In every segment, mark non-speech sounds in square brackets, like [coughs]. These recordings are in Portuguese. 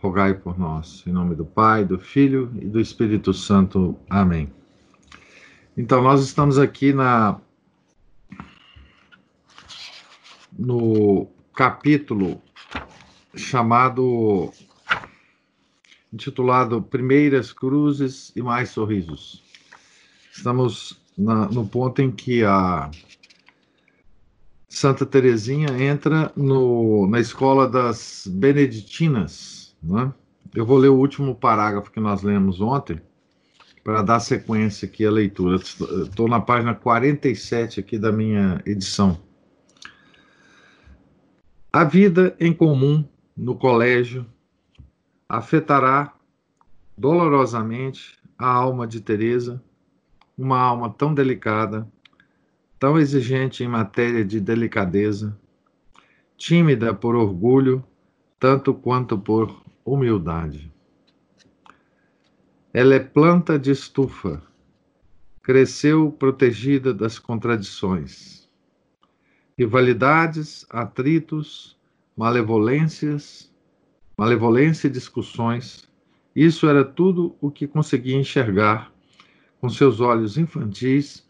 rogai por nós. Em nome do Pai, do Filho e do Espírito Santo. Amém. Então, nós estamos aqui na no capítulo chamado intitulado Primeiras Cruzes e Mais Sorrisos. Estamos na, no ponto em que a Santa Teresinha entra no, na escola das Beneditinas, né? Eu vou ler o último parágrafo que nós lemos ontem, para dar sequência aqui à leitura. Estou na página 47 aqui da minha edição. A vida em comum no colégio afetará dolorosamente a alma de Teresa, uma alma tão delicada, tão exigente em matéria de delicadeza, tímida por orgulho, tanto quanto por humildade. Ela é planta de estufa, cresceu protegida das contradições, rivalidades, atritos, malevolências, malevolência e discussões. Isso era tudo o que conseguia enxergar com seus olhos infantis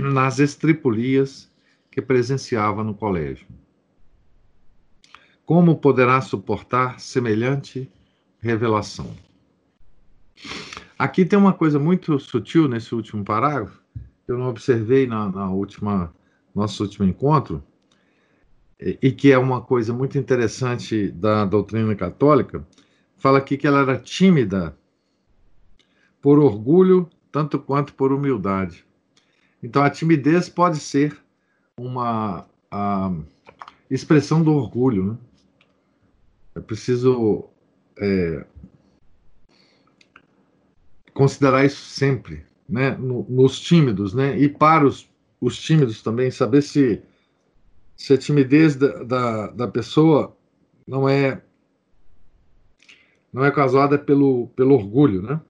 nas estripulias que presenciava no colégio. Como poderá suportar semelhante revelação? Aqui tem uma coisa muito sutil nesse último parágrafo, que eu não observei na, na última nosso último encontro, e, e que é uma coisa muito interessante da doutrina católica. Fala aqui que ela era tímida por orgulho, tanto quanto por humildade. Então a timidez pode ser uma expressão do orgulho, né? É preciso é, considerar isso sempre, né? No, nos tímidos, né? E para os, os tímidos também, saber se, se a timidez da, da, da pessoa não é não é causada pelo, pelo orgulho, né?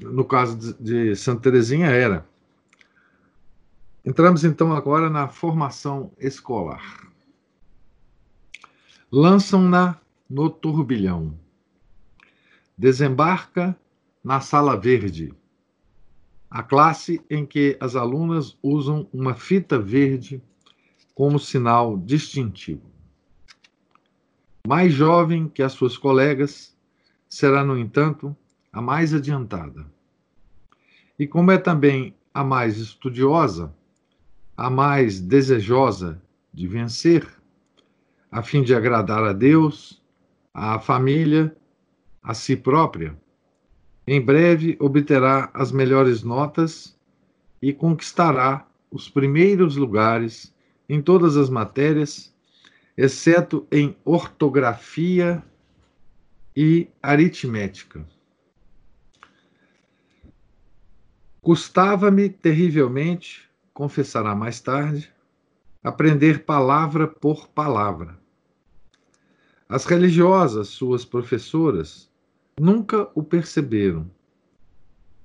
No caso de, de Santa Teresinha era. Entramos então agora na formação escolar. Lançam-na no turbilhão. Desembarca na sala verde, a classe em que as alunas usam uma fita verde como sinal distintivo. Mais jovem que as suas colegas, será, no entanto, a mais adiantada. E como é também a mais estudiosa, a mais desejosa de vencer, a fim de agradar a Deus à família, a si própria. Em breve obterá as melhores notas e conquistará os primeiros lugares em todas as matérias, exceto em ortografia e aritmética. Custava-me terrivelmente, confessará mais tarde, aprender palavra por palavra as religiosas, suas professoras, nunca o perceberam.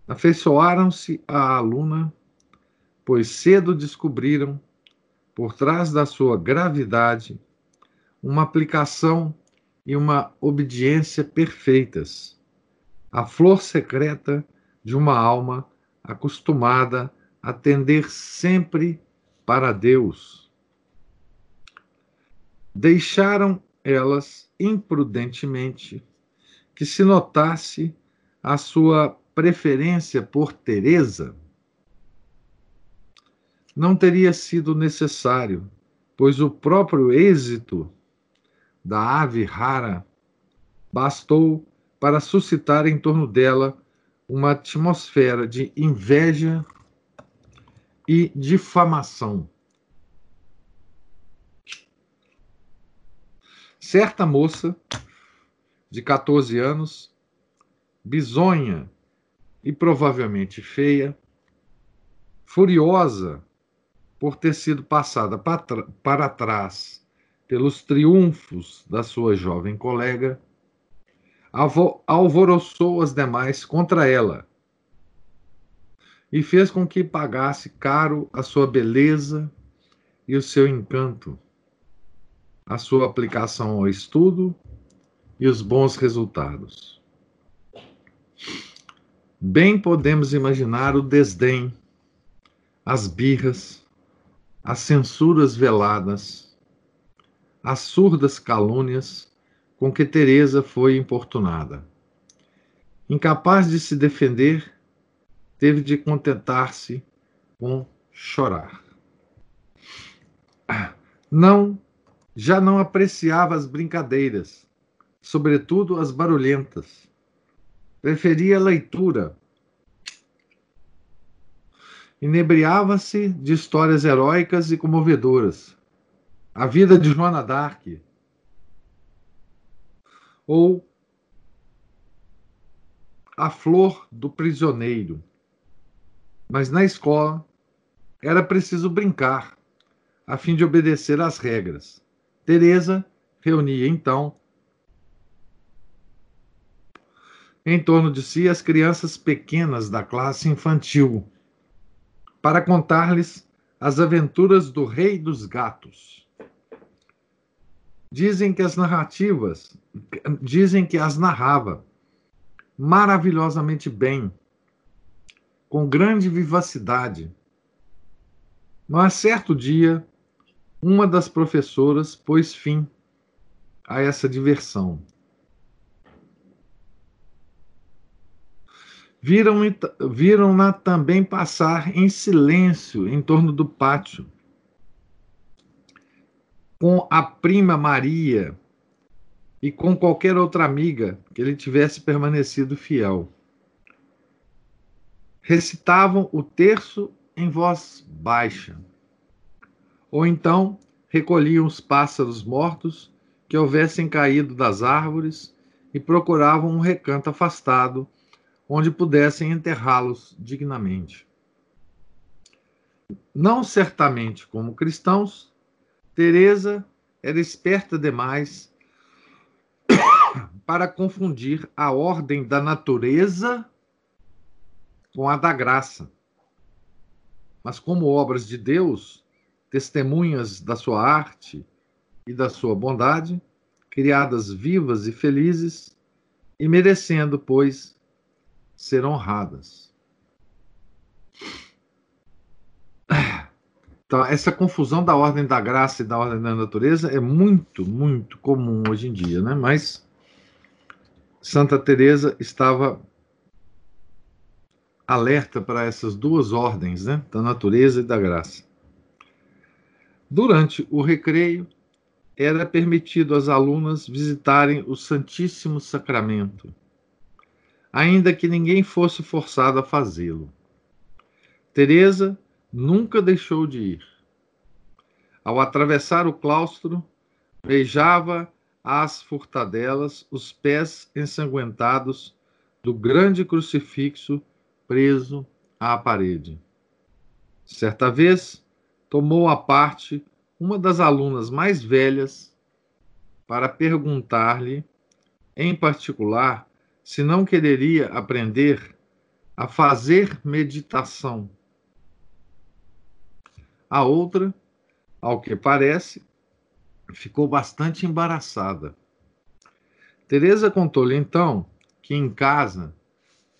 Afeiçoaram-se à aluna, pois cedo descobriram, por trás da sua gravidade, uma aplicação e uma obediência perfeitas, a flor secreta de uma alma acostumada a tender sempre para Deus. Deixaram elas imprudentemente que se notasse a sua preferência por Teresa, não teria sido necessário, pois o próprio êxito da ave rara bastou para suscitar em torno dela uma atmosfera de inveja e difamação. Certa moça de 14 anos, bisonha e provavelmente feia, furiosa por ter sido passada para trás pelos triunfos da sua jovem colega, alvoroçou as demais contra ela e fez com que pagasse caro a sua beleza e o seu encanto, a sua aplicação ao estudo e os bons resultados. Bem podemos imaginar o desdém, as birras, as censuras veladas, as surdas calúnias com que Teresa foi importunada. Incapaz de se defender, teve de contentar-se com chorar. Não, já não apreciava as brincadeiras, sobretudo as barulhentas. Preferia a leitura. Inebriava-se de histórias heróicas e comovedoras. A vida de Joana d'Arc. Ou a flor do prisioneiro. Mas na escola era preciso brincar, a fim de obedecer às regras. Teresa reunia então em torno de si as crianças pequenas da classe infantil, para contar-lhes as aventuras do Rei dos Gatos. Dizem que as narrativas, dizem que as narrava maravilhosamente bem, com grande vivacidade. Mas certo dia, uma das professoras pôs fim a essa diversão. Viram-na viram também passar em silêncio em torno do pátio, com a prima Maria e com qualquer outra amiga que lhe tivesse permanecido fiel. Recitavam o terço em voz baixa ou então recolhiam os pássaros mortos que houvessem caído das árvores e procuravam um recanto afastado onde pudessem enterrá-los dignamente. Não certamente como cristãos, Teresa era esperta demais [coughs] para confundir a ordem da natureza com a da graça. Mas como obras de Deus, testemunhas da sua arte e da sua bondade, criadas vivas e felizes, e merecendo, pois, ser honradas. Então, essa confusão da ordem da graça e da ordem da natureza é muito, muito comum hoje em dia, né? Mas Santa Teresa estava alerta para essas duas ordens, né? Da natureza e da graça. Durante o recreio, era permitido às alunas visitarem o Santíssimo Sacramento, ainda que ninguém fosse forçado a fazê-lo. Teresa nunca deixou de ir. Ao atravessar o claustro, beijava às furtadelas os pés ensanguentados do grande crucifixo preso à parede. Certa vez, tomou à parte uma das alunas mais velhas para perguntar-lhe, em particular, se não quereria aprender a fazer meditação. A outra, ao que parece, ficou bastante embaraçada. Teresa contou-lhe então que em casa,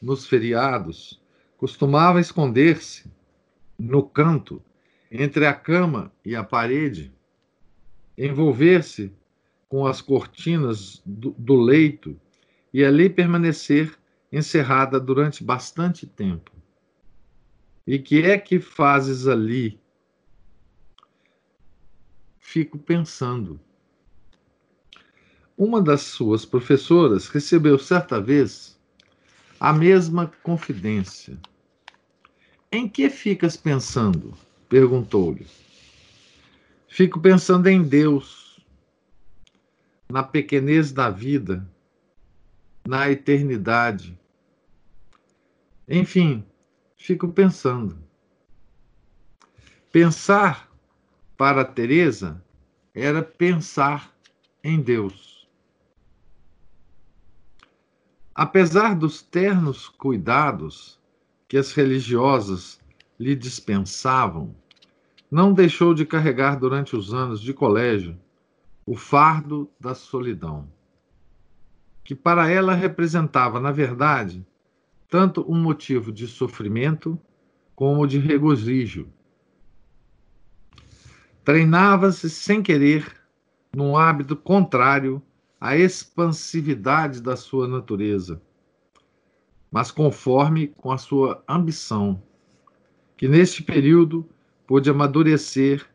nos feriados, costumava esconder-se no canto entre a cama e a parede, envolver-se com as cortinas do, do leito e ali permanecer encerrada durante bastante tempo. E que é que fazes ali? Fico pensando. Uma das suas professoras recebeu certa vez a mesma confidência. Em que ficas pensando? Perguntou-lhe. Fico pensando em Deus, na pequenez da vida, na eternidade. Enfim, fico pensando. Pensar para Teresa era pensar em Deus. Apesar dos ternos cuidados que as religiosas lhe dispensavam, não deixou de carregar durante os anos de colégio o fardo da solidão, que para ela representava, na verdade, tanto um motivo de sofrimento como de regozijo. Treinava-se sem querer num hábito contrário à expansividade da sua natureza, mas conforme com a sua ambição, que neste período pôde amadurecer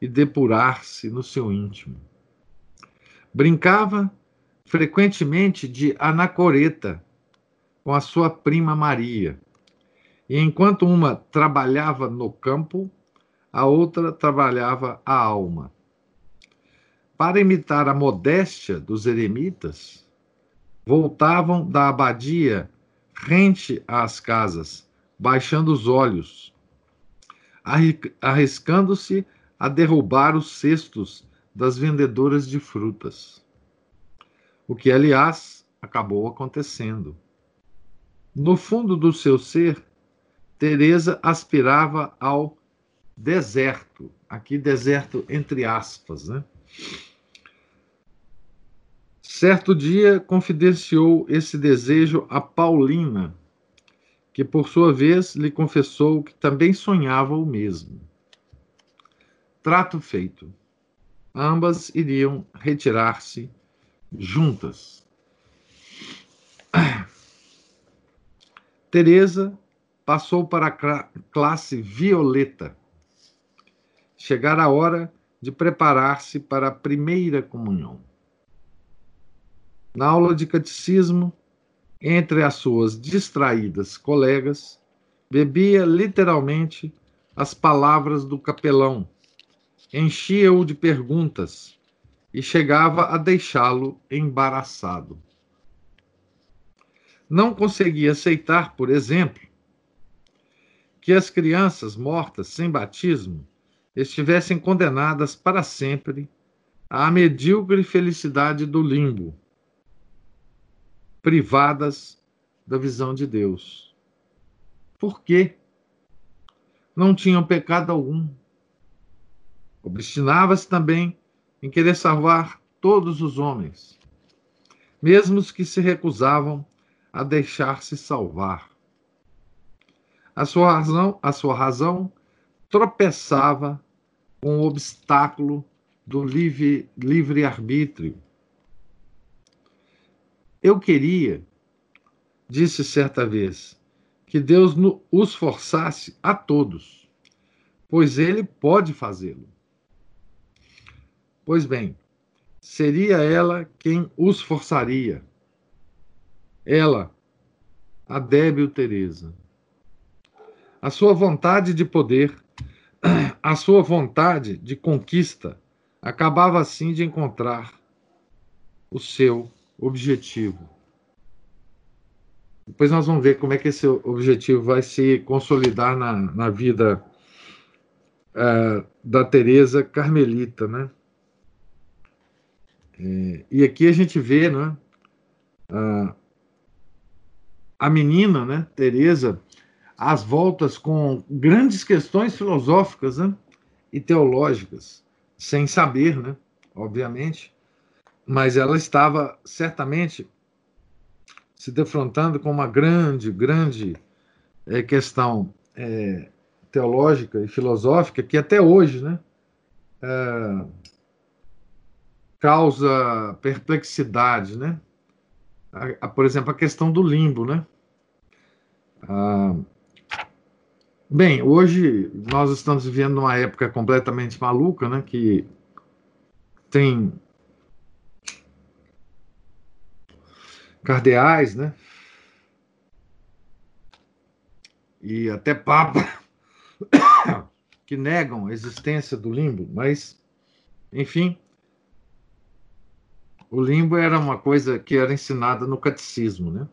e depurar-se no seu íntimo. Brincava frequentemente de anacoreta com a sua prima Maria. E enquanto uma trabalhava no campo, a outra trabalhava a alma. Para imitar a modéstia dos eremitas, voltavam da abadia rente às casas, baixando os olhos, arriscando-se a derrubar os cestos das vendedoras de frutas. O que, aliás, acabou acontecendo. No fundo do seu ser, Teresa aspirava ao deserto, aqui deserto entre aspas, né? Certo dia confidenciou esse desejo a Paulina, que por sua vez lhe confessou que também sonhava o mesmo. Trato feito. Ambas iriam retirar-se juntas. [clears throat] Teresa passou para a classe violeta. Chegara a hora de preparar-se para a primeira comunhão. Na aula de catecismo, entre as suas distraídas colegas, bebia literalmente as palavras do capelão, enchia-o de perguntas e chegava a deixá-lo embaraçado. Não conseguia aceitar, por exemplo, que as crianças mortas sem batismo estivessem condenadas para sempre à medíocre felicidade do limbo, privadas da visão de Deus. Por quê? Não tinham pecado algum. Obstinava-se também em querer salvar todos os homens, mesmo os que se recusavam a deixar-se salvar. A sua razão, a sua razão tropeçava com o obstáculo do livre, livre arbítrio. Eu queria, disse certa vez, que Deus os forçasse a todos, pois ele pode fazê-lo. Pois bem, seria ela quem os forçaria ela, a débil Teresa. A sua vontade de poder, [clears throat] a sua vontade de conquista, acabava assim de encontrar o seu objetivo. Depois nós vamos ver como é que esse objetivo vai se consolidar na, na vida uh, da Teresa Carmelita, né? É, e aqui a gente vê, né? Uh, a menina, né, Teresa, às voltas com grandes questões filosóficas né, e teológicas, sem saber, né, obviamente, mas ela estava certamente se defrontando com uma grande, grande é, questão é, teológica e filosófica que até hoje, né, é, causa perplexidade, né? A, a, por exemplo, a questão do limbo, né? Ah, bem, hoje nós estamos vivendo uma época completamente maluca, né? Que tem cardeais, né? E até papa [coughs] que negam a existência do limbo, mas, enfim, o limbo era uma coisa que era ensinada no catecismo, né?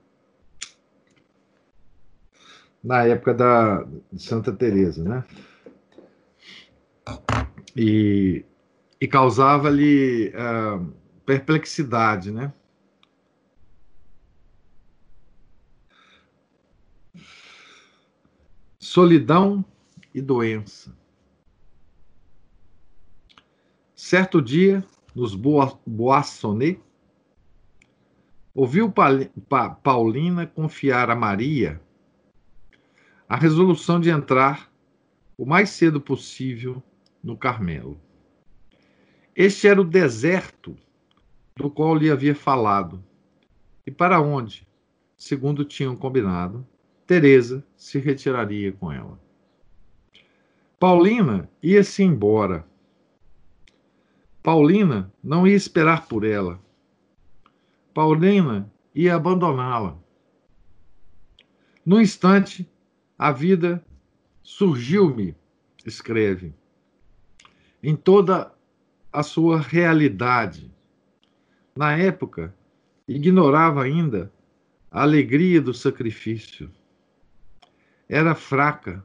na época da Santa Teresa, né? e, e causava-lhe uh, perplexidade, né? Solidão e doença. Certo dia, nos Boissonnet, ouviu Paulina confiar a Maria a resolução de entrar o mais cedo possível no Carmelo. Este era o deserto do qual lhe havia falado, e para onde, segundo tinham combinado, Teresa se retiraria com ela. Paulina ia-se embora. Paulina não ia esperar por ela. Paulina ia abandoná-la. No instante, a vida surgiu-me, escreve, em toda a sua realidade. Na época, ignorava ainda a alegria do sacrifício. Era fraca,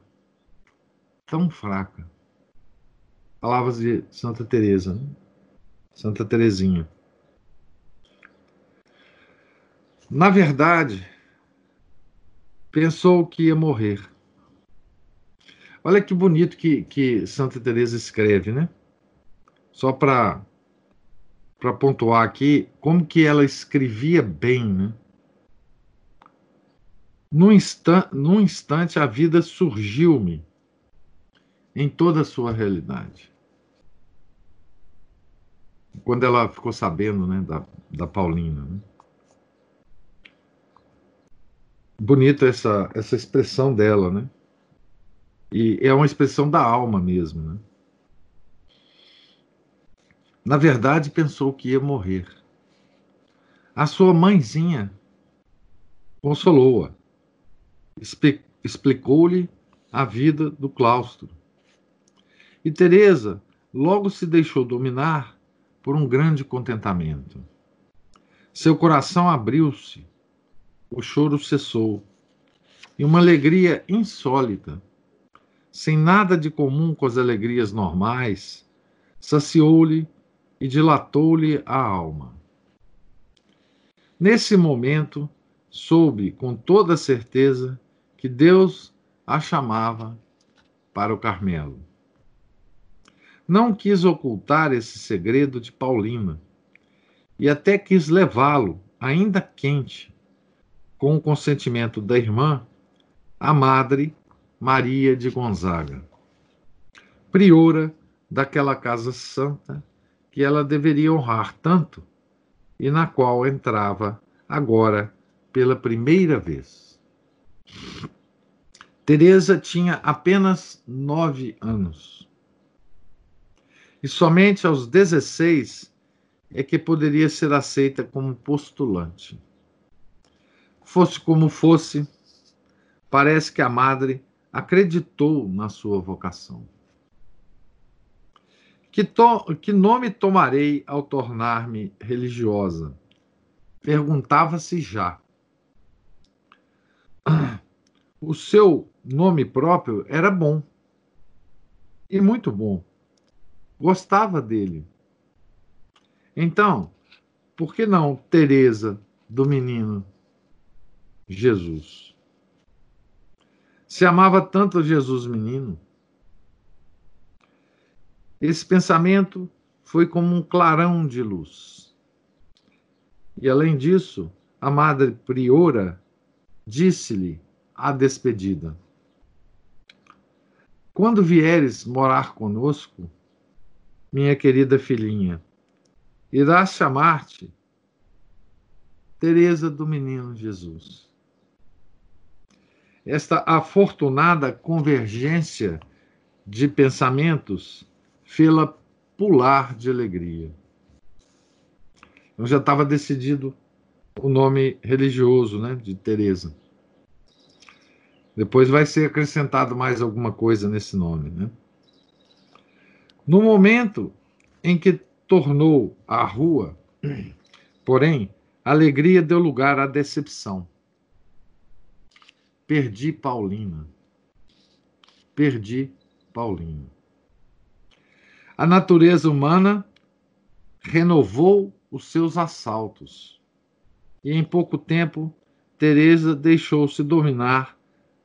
tão fraca. Palavras de Santa Teresa, né? Santa Teresinha. Na verdade, pensou que ia morrer. Olha que bonito que, que Santa Teresa escreve, né? Só para para pontuar aqui como que ela escrevia bem, né? Num, num instante a vida surgiu-me em toda a sua realidade. Quando ela ficou sabendo né, da, da Paulina. Né? bonita essa, essa expressão dela, né? E é uma expressão da alma mesmo, né? Na verdade, pensou que ia morrer. A sua mãezinha consolou-a, explicou-lhe a vida do claustro. E Teresa logo se deixou dominar por um grande contentamento. Seu coração abriu-se o choro cessou e uma alegria insólita, sem nada de comum com as alegrias normais, saciou-lhe e dilatou-lhe a alma. Nesse momento, soube com toda certeza que Deus a chamava para o Carmelo. Não quis ocultar esse segredo de Paulina e até quis levá-lo, ainda quente, com o consentimento da irmã, a madre Maria de Gonzaga, priora daquela casa santa que ela deveria honrar tanto e na qual entrava agora pela primeira vez. Teresa tinha apenas nove anos. E somente aos 16 é que poderia ser aceita como postulante. Fosse como fosse, parece que a madre acreditou na sua vocação. Que, to que nome tomarei ao tornar-me religiosa? Perguntava-se já. O seu nome próprio era bom. E muito bom. Gostava dele. Então, por que não Teresa do menino? Jesus. Se amava tanto Jesus menino. Esse pensamento foi como um clarão de luz. E além disso, a madre priora disse-lhe a despedida: Quando vieres morar conosco, minha querida filhinha, irás chamar-te Teresa do Menino Jesus esta afortunada convergência de pensamentos fê-la pular de alegria. Eu já estava decidido o nome religioso né, de Teresa. Depois vai ser acrescentado mais alguma coisa nesse nome. Né? No momento em que tornou a rua, porém, a alegria deu lugar à decepção. Perdi Paulina. Perdi Paulina. A natureza humana renovou os seus assaltos. E em pouco tempo, Teresa deixou-se dominar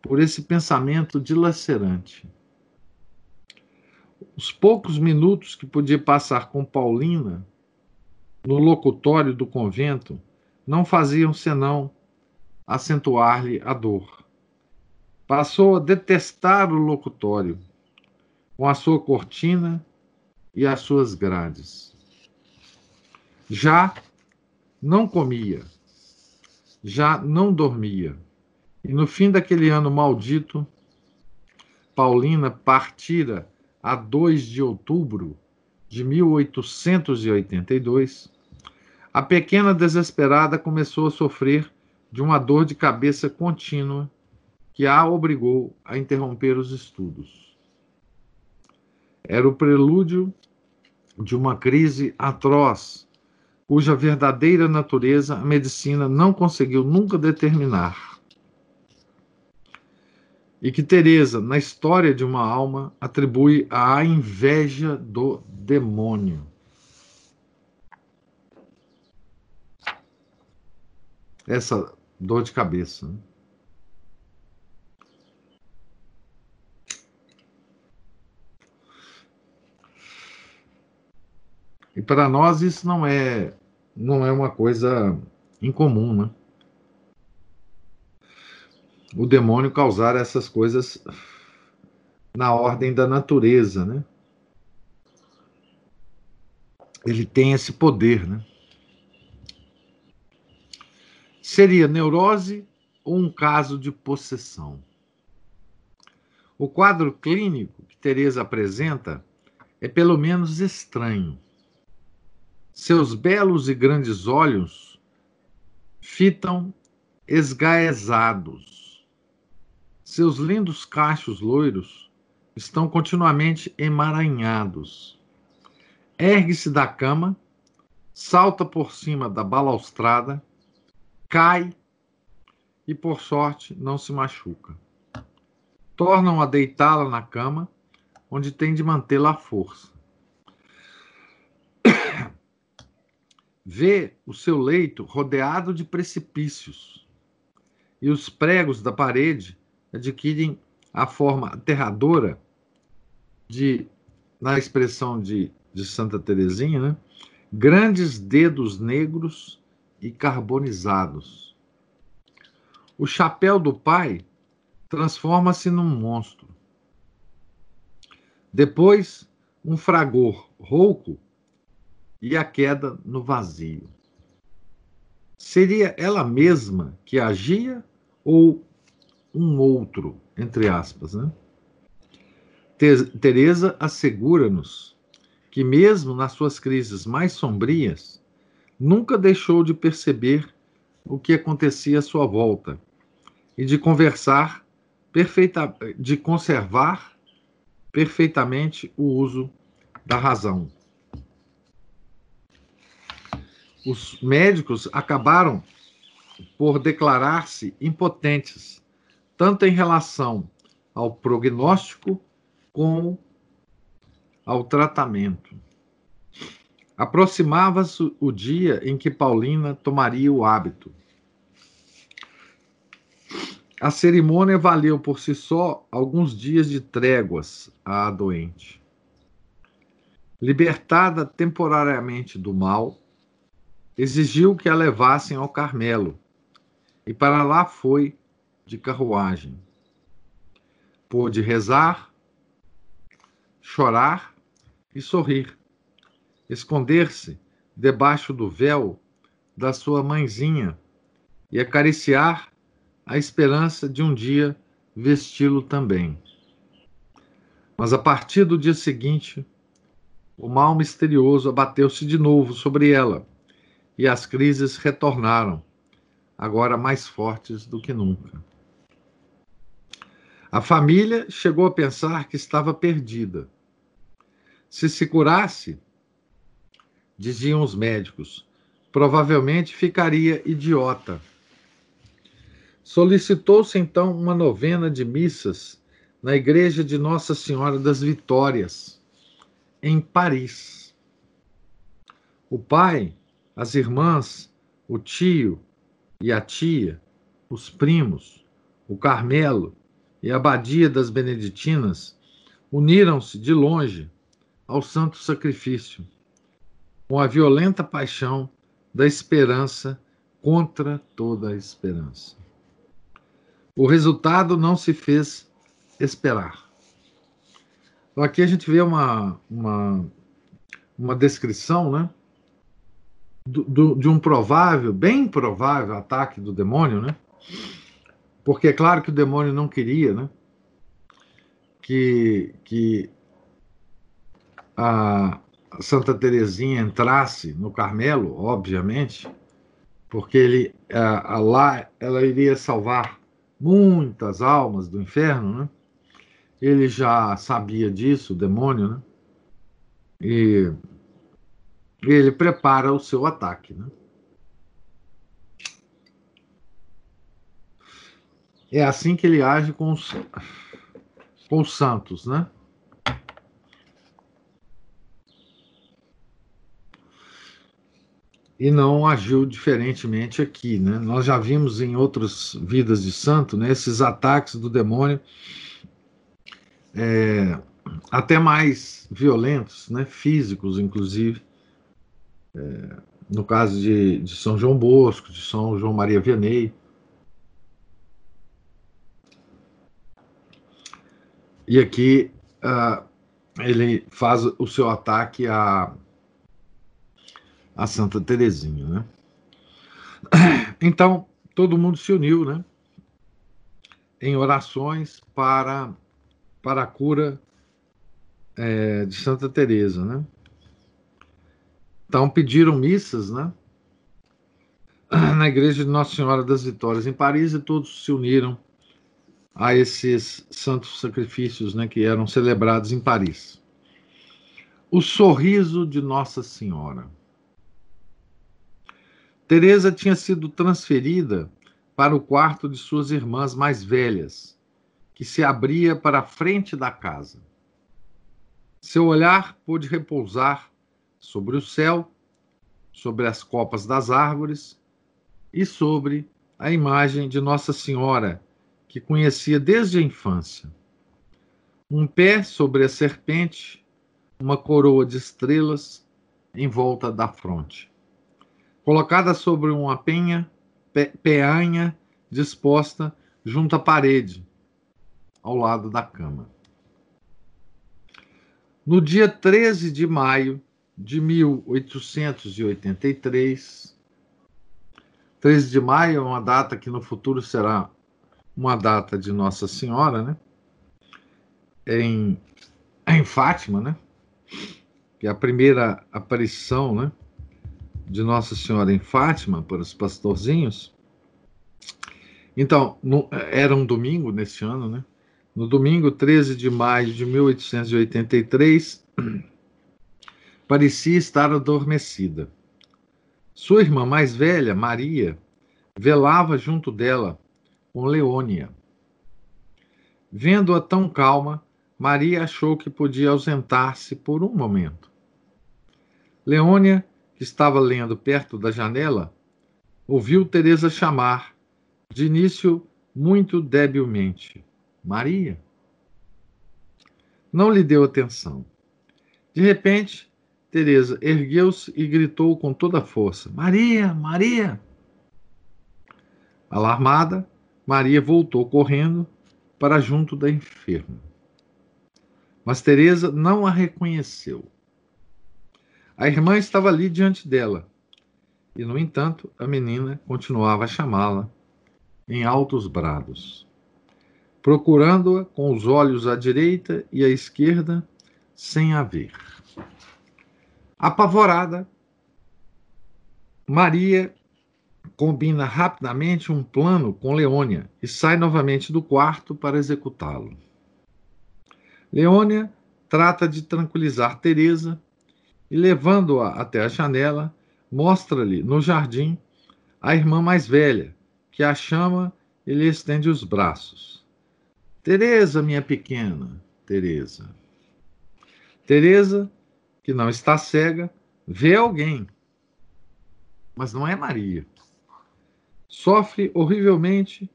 por esse pensamento dilacerante. Os poucos minutos que podia passar com Paulina no locutório do convento não faziam senão acentuar-lhe a dor. Passou a detestar o locutório, com a sua cortina e as suas grades. Já não comia, já não dormia. E no fim daquele ano maldito, Paulina partira a 2 de outubro de 1882, a pequena desesperada começou a sofrer de uma dor de cabeça contínua que a obrigou a interromper os estudos. Era o prelúdio de uma crise atroz, cuja verdadeira natureza a medicina não conseguiu nunca determinar. E que Teresa, na história de uma alma, atribui à inveja do demônio. essa dor de cabeça. Né? E para nós isso não é não é uma coisa incomum, né? O demônio causar essas coisas na ordem da natureza, né? Ele tem esse poder, né? Seria neurose ou um caso de possessão? O quadro clínico que Teresa apresenta é pelo menos estranho. Seus belos e grandes olhos fitam esgaezados. Seus lindos cachos loiros estão continuamente emaranhados. Ergue-se da cama, salta por cima da balaustrada cai e, por sorte, não se machuca. Tornam a deitá-la na cama, onde tem de mantê-la à força. [coughs] Vê o seu leito rodeado de precipícios, e os pregos da parede adquirem a forma aterradora de, na expressão de, de Santa Teresinha, né? grandes dedos negros e carbonizados. O chapéu do pai transforma-se num monstro. Depois, um fragor rouco e a queda no vazio. Seria ela mesma que agia ou um outro, entre aspas, né? Teresa assegura-nos que mesmo nas suas crises mais sombrias, nunca deixou de perceber o que acontecia à sua volta e de conversar perfeita, de conservar perfeitamente o uso da razão. Os médicos acabaram por declarar-se impotentes, tanto em relação ao prognóstico como ao tratamento. Aproximava-se o dia em que Paulina tomaria o hábito. A cerimônia valeu por si só alguns dias de tréguas à doente. Libertada temporariamente do mal, exigiu que a levassem ao Carmelo, e para lá foi de carruagem. Pôde rezar, chorar e sorrir esconder-se debaixo do véu da sua mãezinha e acariciar a esperança de um dia vesti-lo também. Mas a partir do dia seguinte, o mal misterioso abateu-se de novo sobre ela e as crises retornaram, agora mais fortes do que nunca. A família chegou a pensar que estava perdida. Se se curasse, diziam os médicos. Provavelmente ficaria idiota. Solicitou-se então uma novena de missas na igreja de Nossa Senhora das Vitórias, em Paris. O pai, as irmãs, o tio e a tia, os primos, o Carmelo e a abadia das Beneditinas uniram-se de longe ao santo sacrifício, com a violenta paixão da esperança contra toda a esperança. O resultado não se fez esperar. Então, aqui a gente vê uma, uma, uma descrição né, do, do, de um provável, bem provável ataque do demônio, né? Porque é claro que o demônio não queria né, que, que a Santa Teresinha entrasse no Carmelo, obviamente, porque ele a, a, lá ela iria salvar muitas almas do inferno, né? Ele já sabia disso, o demônio, né? E ele prepara o seu ataque, né? É assim que ele age com os, com os santos, né? e não agiu diferentemente aqui. Né? Nós já vimos em outras vidas de santo né, esses ataques do demônio é, até mais violentos, né, físicos, inclusive. É, no caso de, de São João Bosco, de São João Maria Vianney. E aqui uh, ele faz o seu ataque a a Santa Terezinha, né? [clears throat] Então, todo mundo se uniu, né? Em orações para, para a cura é, de Santa Teresa, né? Então, pediram missas, né? [clears throat] Na igreja de Nossa Senhora das Vitórias, em Paris, e todos se uniram a esses santos sacrifícios, né? Que eram celebrados em Paris. O sorriso de Nossa Senhora. Teresa tinha sido transferida para o quarto de suas irmãs mais velhas, que se abria para a frente da casa. Seu olhar pôde repousar sobre o céu, sobre as copas das árvores e sobre a imagem de Nossa Senhora, que conhecia desde a infância. Um pé sobre a serpente, uma coroa de estrelas em volta da fronte colocada sobre uma penha, pe, peanha disposta junto à parede, ao lado da cama. No dia 13 de maio de 1883, 13 de maio é uma data que no futuro será uma data de Nossa Senhora, né? Em, em Fátima, né? Que é a primeira aparição, né? de Nossa Senhora em Fátima para os pastorzinhos. Então, no, era um domingo nesse ano, né? No domingo 13 de maio de 1883, [clears throat] parecia estar adormecida. Sua irmã mais velha, Maria, velava junto dela com Leônia. Vendo-a tão calma, Maria achou que podia ausentar-se por um momento. Leônia que estava lendo perto da janela, ouviu Teresa chamar, de início muito debilmente, Maria. Não lhe deu atenção. De repente, Teresa ergueu-se e gritou com toda a força: Maria, Maria! Alarmada, Maria voltou correndo para junto da enferma. Mas Teresa não a reconheceu. A irmã estava ali diante dela, e, no entanto, a menina continuava a chamá-la em altos brados, procurando-a com os olhos à direita e à esquerda, sem a ver. Apavorada, Maria combina rapidamente um plano com Leônia e sai novamente do quarto para executá-lo. Leônia trata de tranquilizar Teresa e, levando-a até a janela, mostra-lhe no jardim a irmã mais velha, que a chama e lhe estende os braços. Teresa, minha pequena, Teresa. Teresa que não está cega, vê alguém, mas não é Maria. Sofre horrivelmente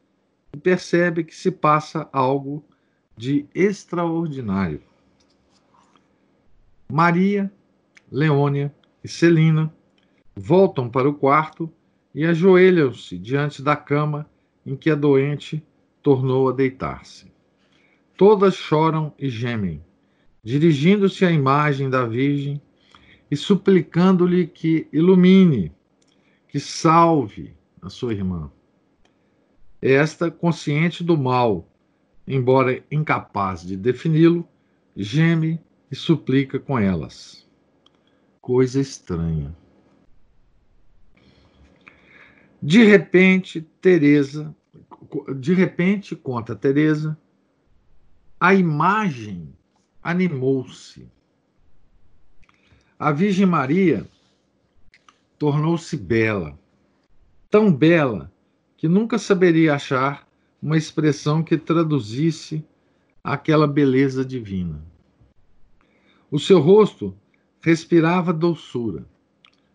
e percebe que se passa algo de extraordinário. Maria, Leônia e Celina voltam para o quarto e ajoelham-se diante da cama em que a doente tornou a deitar-se. Todas choram e gemem, dirigindo-se à imagem da Virgem e suplicando-lhe que ilumine, que salve a sua irmã. Esta, consciente do mal, embora incapaz de defini-lo, geme e suplica com elas. Coisa estranha. De repente, Teresa, de repente, conta Teresa, a imagem animou-se. A Virgem Maria tornou-se bela, tão bela que nunca saberia achar uma expressão que traduzisse aquela beleza divina. O seu rosto respirava doçura,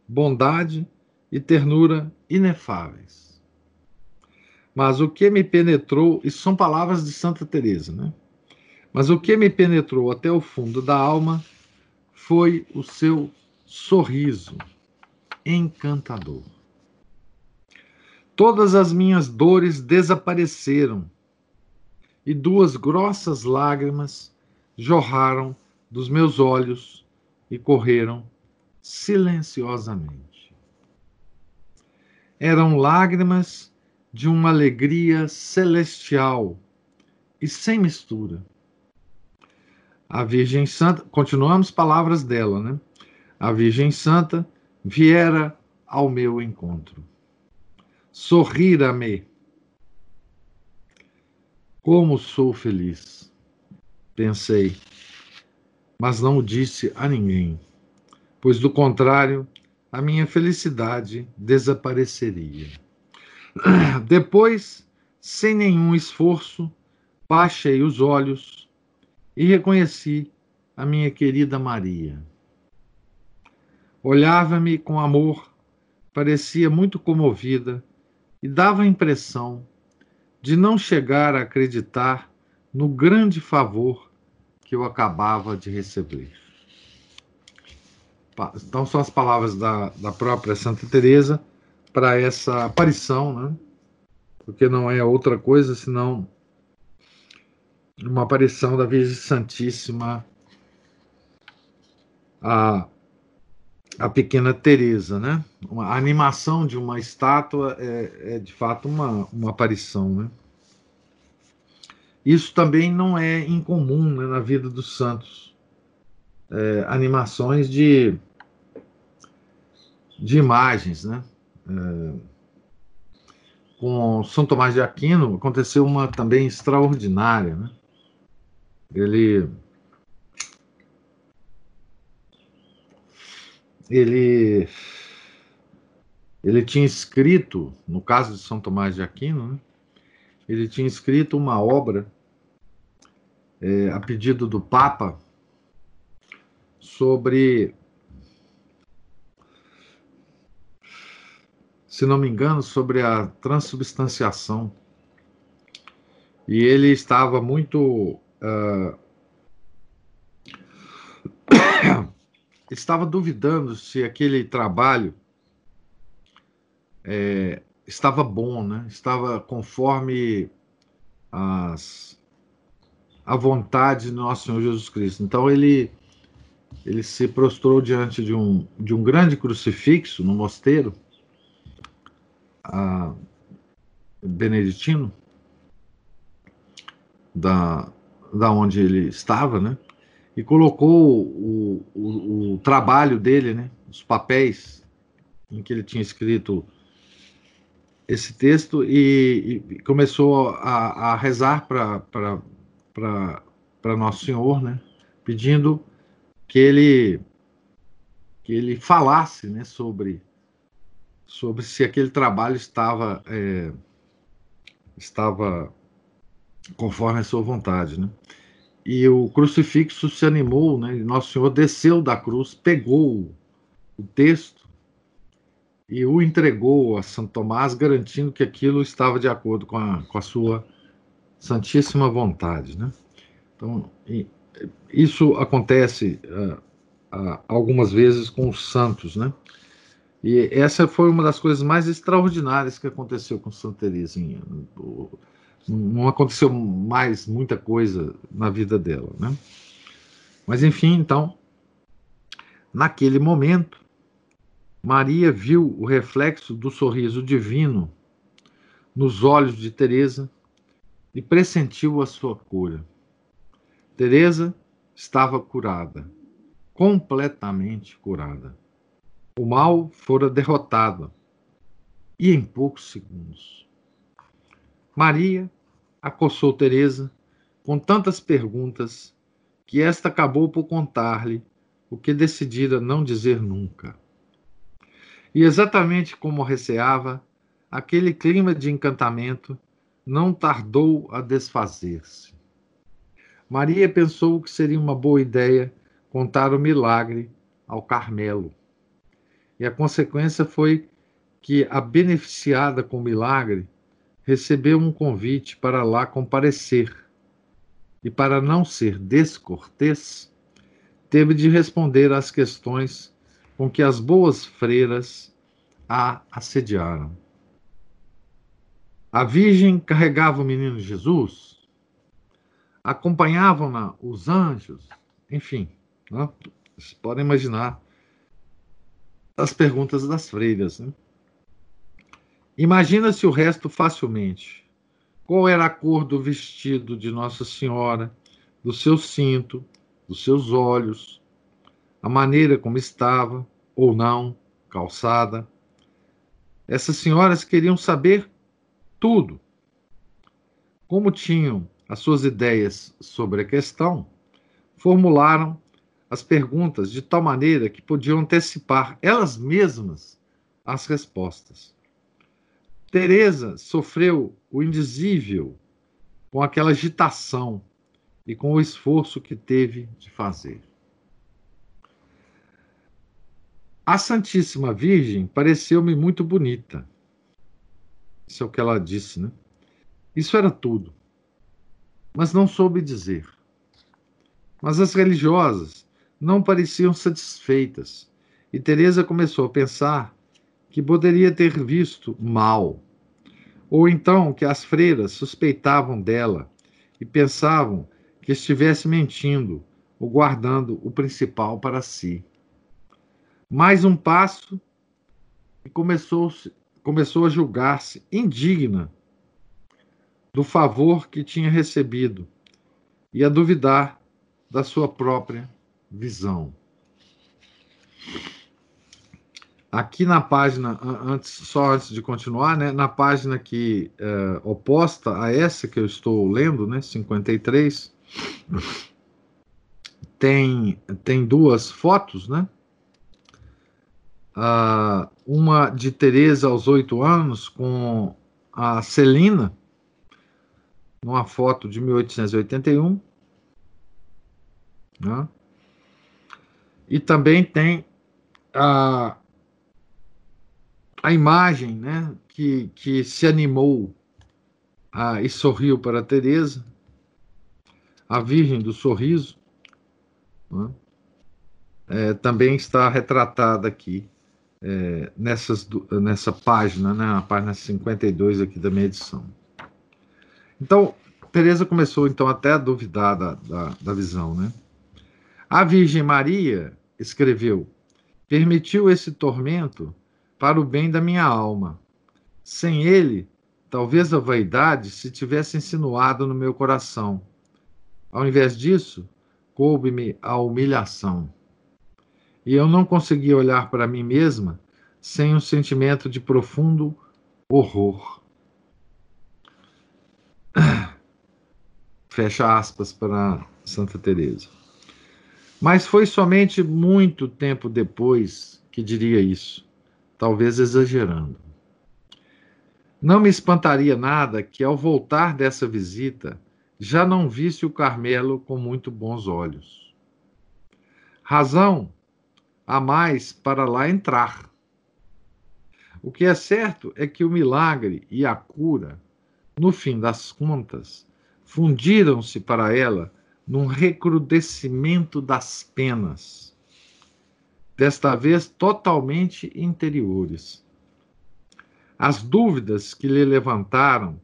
bondade e ternura inefáveis. Mas o que me penetrou, isso são palavras de Santa Teresa, né? Mas o que me penetrou até o fundo da alma foi o seu sorriso encantador. Todas as minhas dores desapareceram e duas grossas lágrimas jorraram dos meus olhos e correram silenciosamente. Eram lágrimas de uma alegria celestial e sem mistura. A Virgem Santa, continuamos palavras dela, né? A Virgem Santa viera ao meu encontro. Sorrira-me. Como sou feliz, pensei mas não o disse a ninguém, pois do contrário, a minha felicidade desapareceria. [clears throat] Depois, sem nenhum esforço, baixei os olhos e reconheci a minha querida Maria. Olhava-me com amor, parecia muito comovida e dava a impressão de não chegar a acreditar no grande favor que eu acabava de receber. Então são as palavras da, da própria Santa Teresa para essa aparição, né? Porque não é outra coisa senão uma aparição da Virgem Santíssima a, a pequena Teresa, né? Uma, a animação de uma estátua é, é de fato uma, uma aparição, né? Isso também não é incomum né, na vida dos santos. É, animações de, de imagens, né? É, com São Tomás de Aquino aconteceu uma também extraordinária, né? Ele ele ele tinha escrito, no caso de São Tomás de Aquino, né? ele tinha escrito uma obra é, a pedido do Papa sobre, se não me engano, sobre a transubstanciação. E ele estava muito. Uh, estava duvidando se aquele trabalho é, estava bom, né? estava conforme as, a vontade do nosso Senhor Jesus Cristo. Então ele ele se prostrou diante de um, de um grande crucifixo no mosteiro a, beneditino da, da onde ele estava, né? E colocou o, o, o trabalho dele, né? Os papéis em que ele tinha escrito esse texto e, e começou a, a rezar para Nosso Senhor, né? pedindo que ele que ele falasse né, sobre, sobre se aquele trabalho estava, é, estava conforme a sua vontade. Né? E o crucifixo se animou, né? Nosso Senhor desceu da cruz, pegou o texto e o entregou a São Tomás, garantindo que aquilo estava de acordo com a, com a sua santíssima vontade, né? Então, isso acontece uh, uh, algumas vezes com os santos, né? E essa foi uma das coisas mais extraordinárias que aconteceu com Santa Teresinha. Não aconteceu mais muita coisa na vida dela, né? Mas enfim, então, naquele momento, Maria viu o reflexo do sorriso divino nos olhos de Teresa e pressentiu a sua cura. Teresa estava curada, completamente curada. O mal fora derrotado e em poucos segundos. Maria acossou Teresa com tantas perguntas que esta acabou por contar-lhe o que decidira não dizer nunca. E exatamente como receava, aquele clima de encantamento não tardou a desfazer-se. Maria pensou que seria uma boa ideia contar o milagre ao Carmelo. E a consequência foi que a beneficiada com o milagre recebeu um convite para lá comparecer. E para não ser descortês, teve de responder às questões com que as boas freiras a assediaram. A Virgem carregava o menino Jesus, acompanhavam-na os anjos, enfim, né? vocês podem imaginar as perguntas das freiras. Né? Imagina-se o resto facilmente. Qual era a cor do vestido de Nossa Senhora, do seu cinto, dos seus olhos, a maneira como estava, ou não, calçada. Essas senhoras queriam saber tudo. Como tinham as suas ideias sobre a questão, formularam as perguntas de tal maneira que podiam antecipar elas mesmas as respostas. Teresa sofreu o indizível com aquela agitação e com o esforço que teve de fazer. A Santíssima Virgem pareceu-me muito bonita. Isso é o que ela disse, né? Isso era tudo. Mas não soube dizer. Mas as religiosas não pareciam satisfeitas, e Teresa começou a pensar que poderia ter visto mal, ou então que as freiras suspeitavam dela e pensavam que estivesse mentindo ou guardando o principal para si. Mais um passo e começou, começou a julgar-se indigna do favor que tinha recebido e a duvidar da sua própria visão. Aqui na página, antes, só antes de continuar, né, na página que é, oposta a essa que eu estou lendo, né, 53, tem, tem duas fotos, né? Uh, uma de Teresa aos oito anos com a Celina, numa foto de 1881. Né? E também tem a a imagem né, que, que se animou a, e sorriu para Teresa, a Virgem do Sorriso, né, é, também está retratada aqui é, nessas, nessa página, né, a página 52 aqui da minha edição. Então, Teresa começou então até a duvidar da, da, da visão. Né? A Virgem Maria escreveu: permitiu esse tormento para o bem da minha alma. Sem ele, talvez a vaidade se tivesse insinuado no meu coração. Ao invés disso, coube-me a humilhação. E eu não conseguia olhar para mim mesma sem um sentimento de profundo horror. [clears throat] Fecha aspas para Santa Teresa. Mas foi somente muito tempo depois que diria isso talvez exagerando. Não me espantaria nada que, ao voltar dessa visita, já não visse o Carmelo com muito bons olhos. Razão a mais para lá entrar. O que é certo é que o milagre e a cura, no fim das contas, fundiram-se para ela num recrudescimento das penas, desta vez totalmente interiores. As dúvidas que lhe levantaram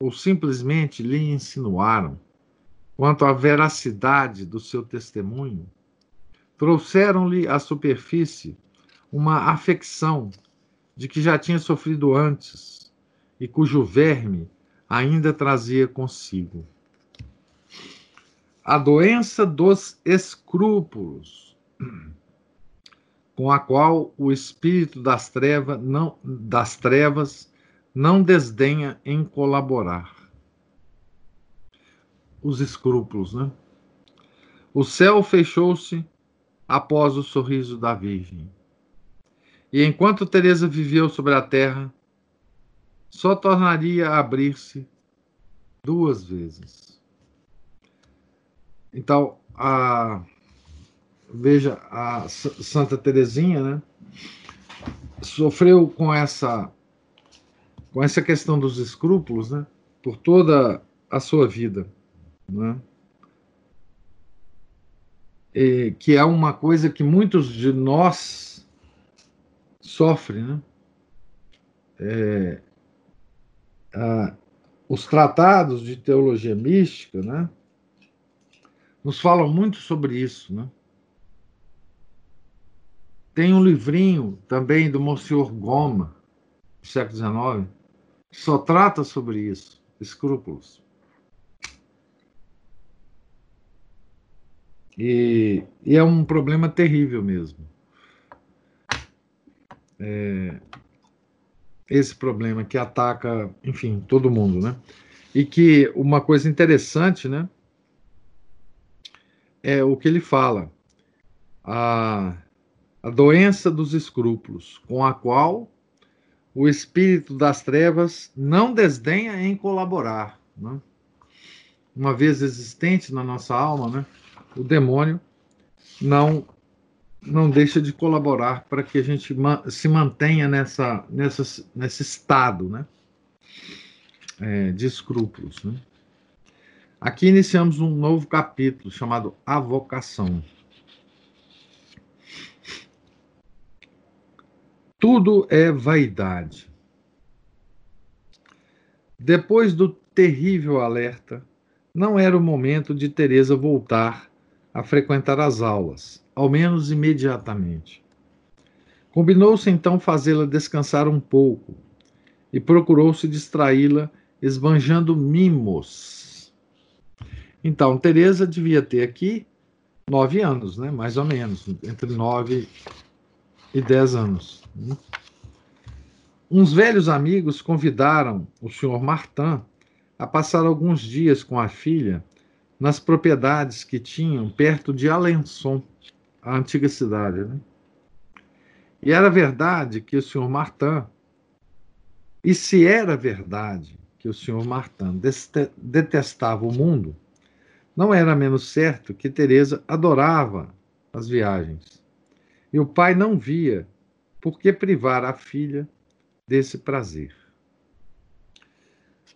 ou simplesmente lhe insinuaram quanto à veracidade do seu testemunho trouxeram-lhe à superfície uma afecção de que já tinha sofrido antes e cujo verme ainda trazia consigo. A doença dos escrúpulos, com a qual o espírito das trevas não, das trevas não desdenha em colaborar. Os escrúpulos, né? O céu fechou-se após o sorriso da Virgem. E enquanto Teresa viveu sobre a terra, só tornaria a abrir-se duas vezes. Então, a, veja, a Santa Teresinha, né, sofreu com essa com essa questão dos escrúpulos, né, por toda a sua vida, né? E, que é uma coisa que muitos de nós sofrem, né? É, os tratados de teologia mística, né, nos falam muito sobre isso, né? Tem um livrinho também do Monsieur Goma, do século XIX, que só trata sobre isso, escrúpulos. E, e, é um problema terrível mesmo. É, esse problema que ataca, enfim, todo mundo, né? E que uma coisa interessante, né? É o que ele fala. A, a doença dos escrúpulos, com a qual o espírito das trevas não desdenha em colaborar. Né? Uma vez existente na nossa alma, né? o demônio não não deixa de colaborar para que a gente se mantenha nessa, nessa, nesse estado né? É, de escrúpulos. Né? Aqui iniciamos um novo capítulo chamado A Vocação. Tudo é vaidade. Depois do terrível alerta, não era o momento de Teresa voltar a frequentar as aulas ao menos imediatamente. Combinou-se então fazê-la descansar um pouco e procurou-se distraí-la esbanjando mimos. Então, Teresa devia ter aqui nove anos, né? Mais ou menos, entre nove e dez anos. Uns velhos amigos convidaram o senhor Martin a passar alguns dias com a filha nas propriedades que tinham perto de Alençon, a antiga cidade. Né? E era verdade que o senhor Martin, e se era verdade que o senhor Martin detestava o mundo, não era menos certo que Teresa adorava as viagens. E o pai não via por que privar a filha desse prazer.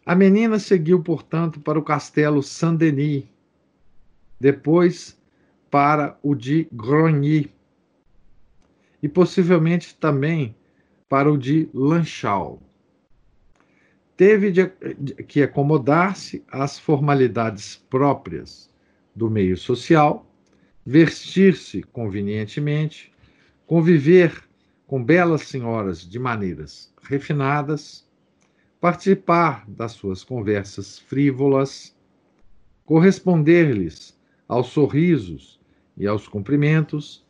A menina seguiu, portanto, para o castelo Saint-Denis, depois para o de Grogny e possivelmente também para o de Lanchal. Teve de, que acomodar-se às formalidades próprias do meio social, vestir-se convenientemente, conviver com belas senhoras de maneiras refinadas, participar das suas conversas frívolas, corresponder-lhes aos sorrisos e aos cumprimentos,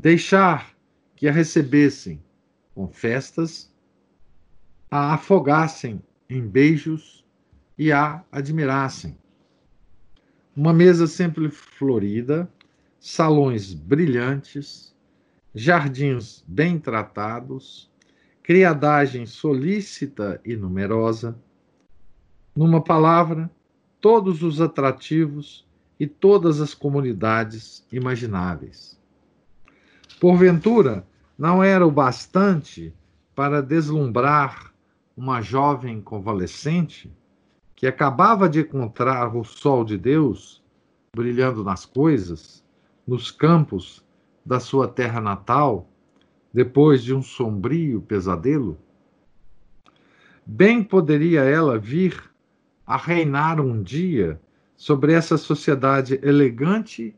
deixar que a recebessem com festas, a afogassem em beijos e a admirassem. Uma mesa sempre florida, salões brilhantes, jardins bem tratados, criadagem solícita e numerosa. Numa palavra, todos os atrativos e todas as comunidades imagináveis. Porventura, não era o bastante para deslumbrar uma jovem convalescente que acabava de encontrar o sol de Deus brilhando nas coisas, nos campos da sua terra natal, depois de um sombrio pesadelo? Bem poderia ela vir a reinar um dia sobre essa sociedade elegante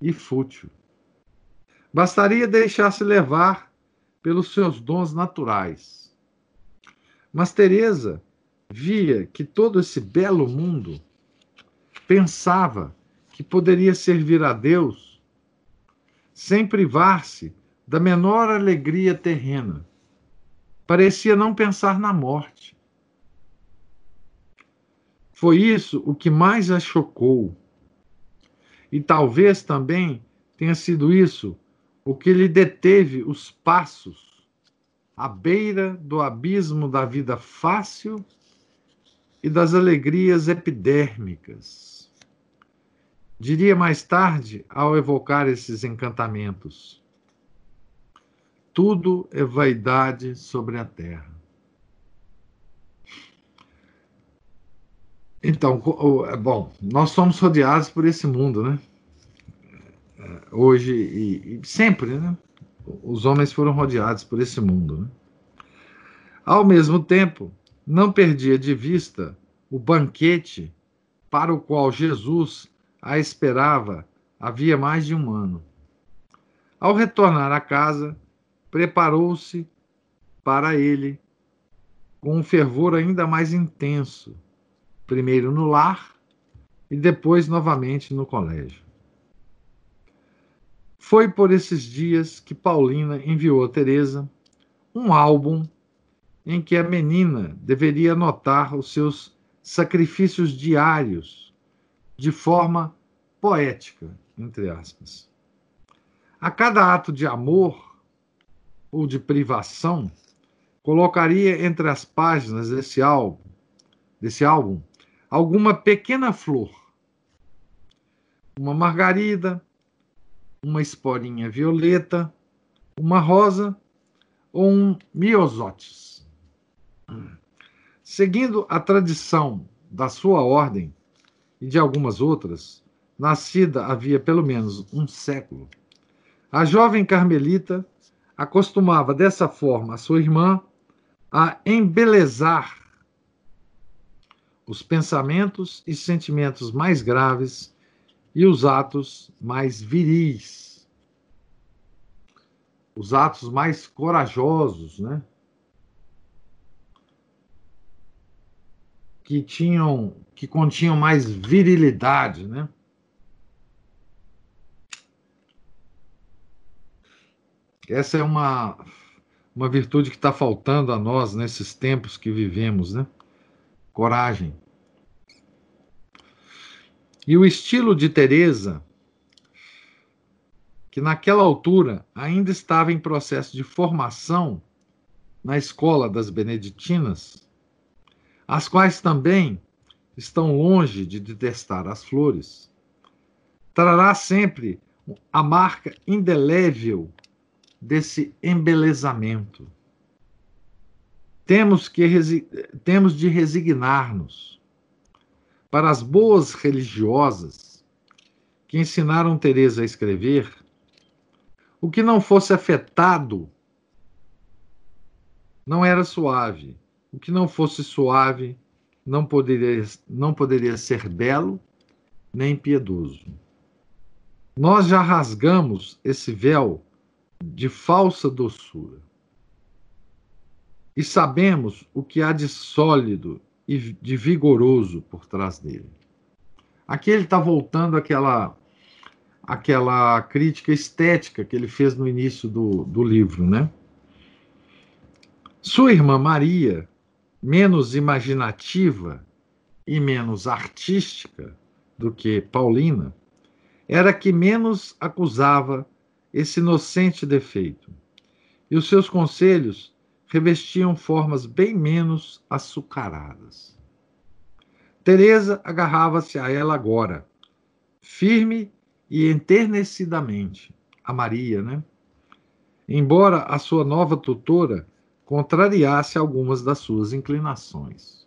e fútil. Bastaria deixar-se levar pelos seus dons naturais. Mas Teresa via que todo esse belo mundo pensava que poderia servir a Deus sem privar-se da menor alegria terrena. Parecia não pensar na morte. Foi isso o que mais a chocou. E talvez também tenha sido isso o que lhe deteve os passos à beira do abismo da vida fácil e das alegrias epidérmicas. Diria mais tarde, ao evocar esses encantamentos: tudo é vaidade sobre a terra. Então, bom, nós somos rodeados por esse mundo, né? hoje e, sempre, né? Os homens foram rodeados por esse mundo. Né? Ao mesmo tempo, não perdia de vista o banquete para o qual Jesus a esperava havia mais de um ano. Ao retornar à casa, preparou-se para ele com um fervor ainda mais intenso, primeiro no lar e depois novamente no colégio. Foi por esses dias que Paulina enviou a Teresa um álbum em que a menina deveria anotar os seus sacrifícios diários de forma poética, entre aspas. A cada ato de amor ou de privação, colocaria entre as páginas desse álbum, desse álbum alguma pequena flor, uma margarida, uma esporinha violeta, uma rosa ou um miosotis. Seguindo a tradição da sua ordem e de algumas outras, nascida havia pelo menos um século, a jovem carmelita acostumava dessa forma a sua irmã a embelezar os pensamentos e sentimentos mais graves e os atos mais viris, os atos mais corajosos, né? Que tinham, que continham mais virilidade, né? Essa é uma, uma virtude que está faltando a nós nesses tempos que vivemos, né? Coragem. E o estilo de Teresa, que naquela altura ainda estava em processo de formação na escola das beneditinas, as quais também estão longe de detestar as flores, trará sempre a marca indelével desse embelezamento. Temos, que, temos de resignar-nos para as boas religiosas que ensinaram Teresa a escrever, o que não fosse afetado não era suave. O que não fosse suave não poderia, não poderia ser belo nem piedoso. Nós já rasgamos esse véu de falsa doçura. E sabemos o que há de sólido e de vigoroso por trás dele. Aqui ele está voltando àquela, àquela crítica estética que ele fez no início do, do livro, né? Sua irmã Maria, menos imaginativa e menos artística do que Paulina, era que menos acusava esse inocente defeito. E os seus conselhos revestiam formas bem menos açucaradas. Teresa agarrava-se a ela agora, firme e enternecidamente, a Maria, né? Embora a sua nova tutora contrariasse algumas das suas inclinações.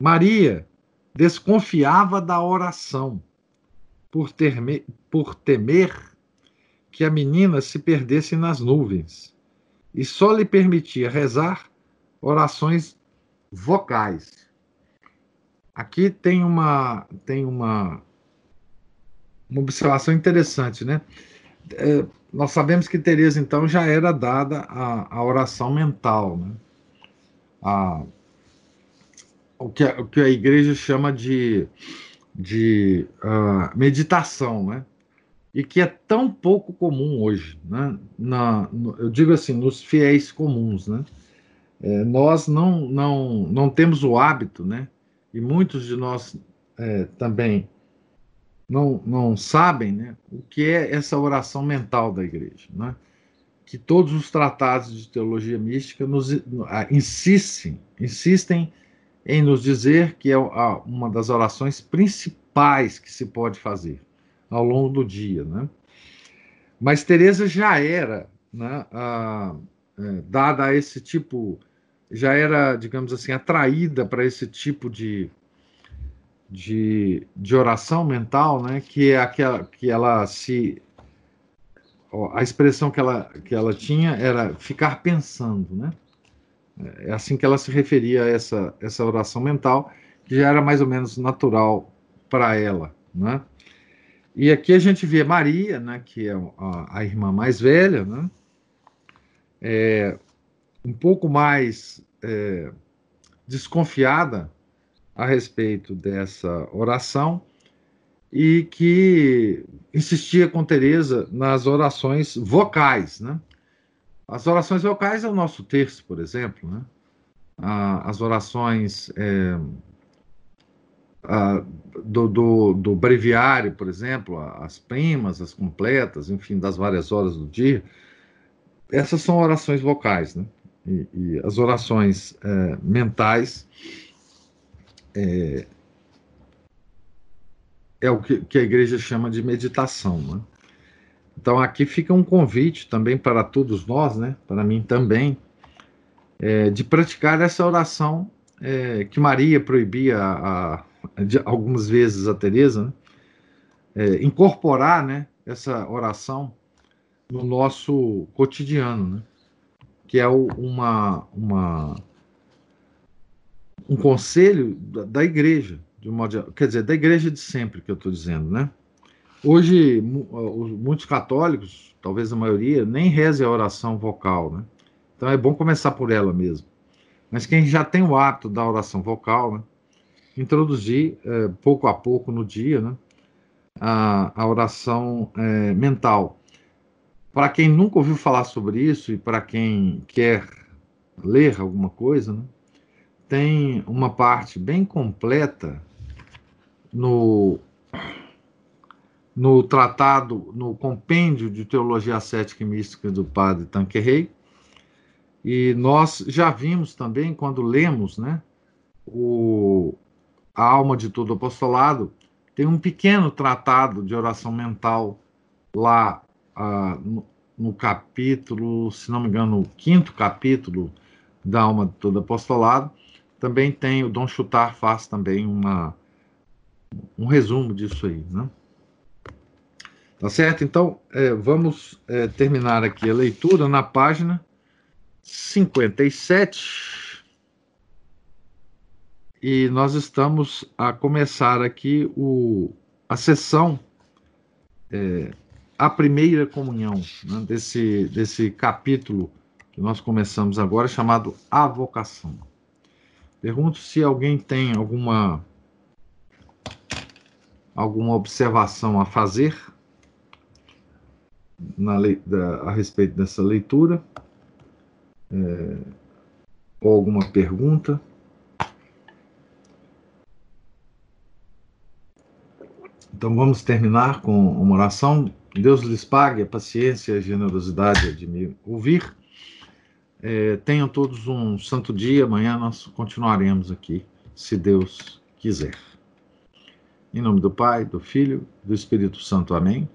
Maria desconfiava da oração, por, ter, por temer que a menina se perdesse nas nuvens, e só lhe permitia rezar orações vocais. Aqui tem uma tem uma, uma observação interessante, né? É, nós sabemos que Teresa então já era dada a, a oração mental, né? A, o, que a, o que a igreja chama de, de uh, meditação, né? E que é tão pouco comum hoje, né? Na, no, eu digo assim, nos fiéis comuns, né? É, nós não, não, não temos o hábito, né? E muitos de nós é, também não, não sabem né, o que é essa oração mental da igreja. Né? Que todos os tratados de teologia mística nos insistem, insistem em nos dizer que é uma das orações principais que se pode fazer ao longo do dia. Né? Mas Teresa já era né, a, é, dada a esse tipo, já era, digamos assim, atraída para esse tipo de de, de oração mental, né, que é aquela que ela se a expressão que ela, que ela tinha era ficar pensando, né? É assim que ela se referia a essa, essa oração mental, que já era mais ou menos natural para ela, né? E aqui a gente vê Maria, né, que é a, a irmã mais velha, né? É, um pouco mais é, desconfiada a respeito dessa oração e que insistia com Teresa nas orações vocais, né? As orações vocais é o nosso texto, por exemplo, né? as orações é, do, do, do, breviário, por exemplo, as primas, as completas, enfim, das várias horas do dia, essas são orações vocais, né? E, e as orações é, mentais é, é o que, que, a igreja chama de meditação. Né? Então aqui fica um convite também para todos nós, né? para mim também, é, de praticar essa oração é, que Maria proibia a, a, de, algumas vezes a Teresa, né? É, incorporar né, essa oração no nosso cotidiano, né? que é uma, uma um conselho da, da igreja, de um modo, quer dizer, da igreja de sempre que eu estou dizendo, né? Hoje, muitos católicos, talvez a maioria, nem reze a oração vocal, né? Então é bom começar por ela mesmo. Mas quem já tem o hábito da oração vocal, né? introduzir é, pouco a pouco no dia, né? A, a oração é, mental. Para quem nunca ouviu falar sobre isso e para quem quer ler alguma coisa, né? Tem uma parte bem completa no, no tratado, no compêndio de Teologia Cética e Mística do padre Tanquerrey, e nós já vimos também, quando lemos né, o, A Alma de Todo Apostolado, tem um pequeno tratado de oração mental lá ah, no, no capítulo, se não me engano, no quinto capítulo da Alma de Todo Apostolado, também tem o Dom Chutar faz também uma um resumo disso aí, né? Tá certo? Então, é, vamos é, terminar aqui a leitura na página 57. E nós estamos a começar aqui o, a sessão, é, a primeira comunhão, né, desse, desse capítulo que nós começamos agora, chamado A Vocação. Pergunto se alguém tem alguma alguma observação a fazer na, da, a respeito dessa leitura, é, ou alguma pergunta. Então vamos terminar com uma oração. Deus lhes pague a paciência e a generosidade de me ouvir. É, tenham todos um santo dia. Amanhã nós continuaremos aqui, se Deus quiser. Em nome do Pai, do Filho do Espírito Santo. Amém.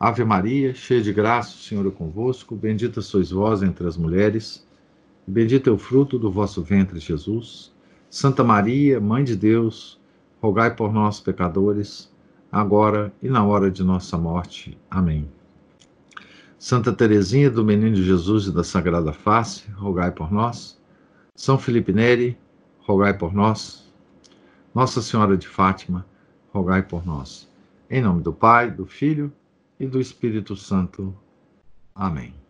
Ave Maria, cheia de graça, o Senhor é convosco. Bendita sois vós entre as mulheres, bendito é o fruto do vosso ventre, Jesus. Santa Maria, Mãe de Deus, rogai por nós, pecadores, agora e na hora de nossa morte. Amém. Santa Teresinha do Menino Jesus e da Sagrada Face, rogai por nós. São Felipe Neri, rogai por nós. Nossa Senhora de Fátima, rogai por nós. Em nome do Pai, do Filho e do Espírito Santo. Amém.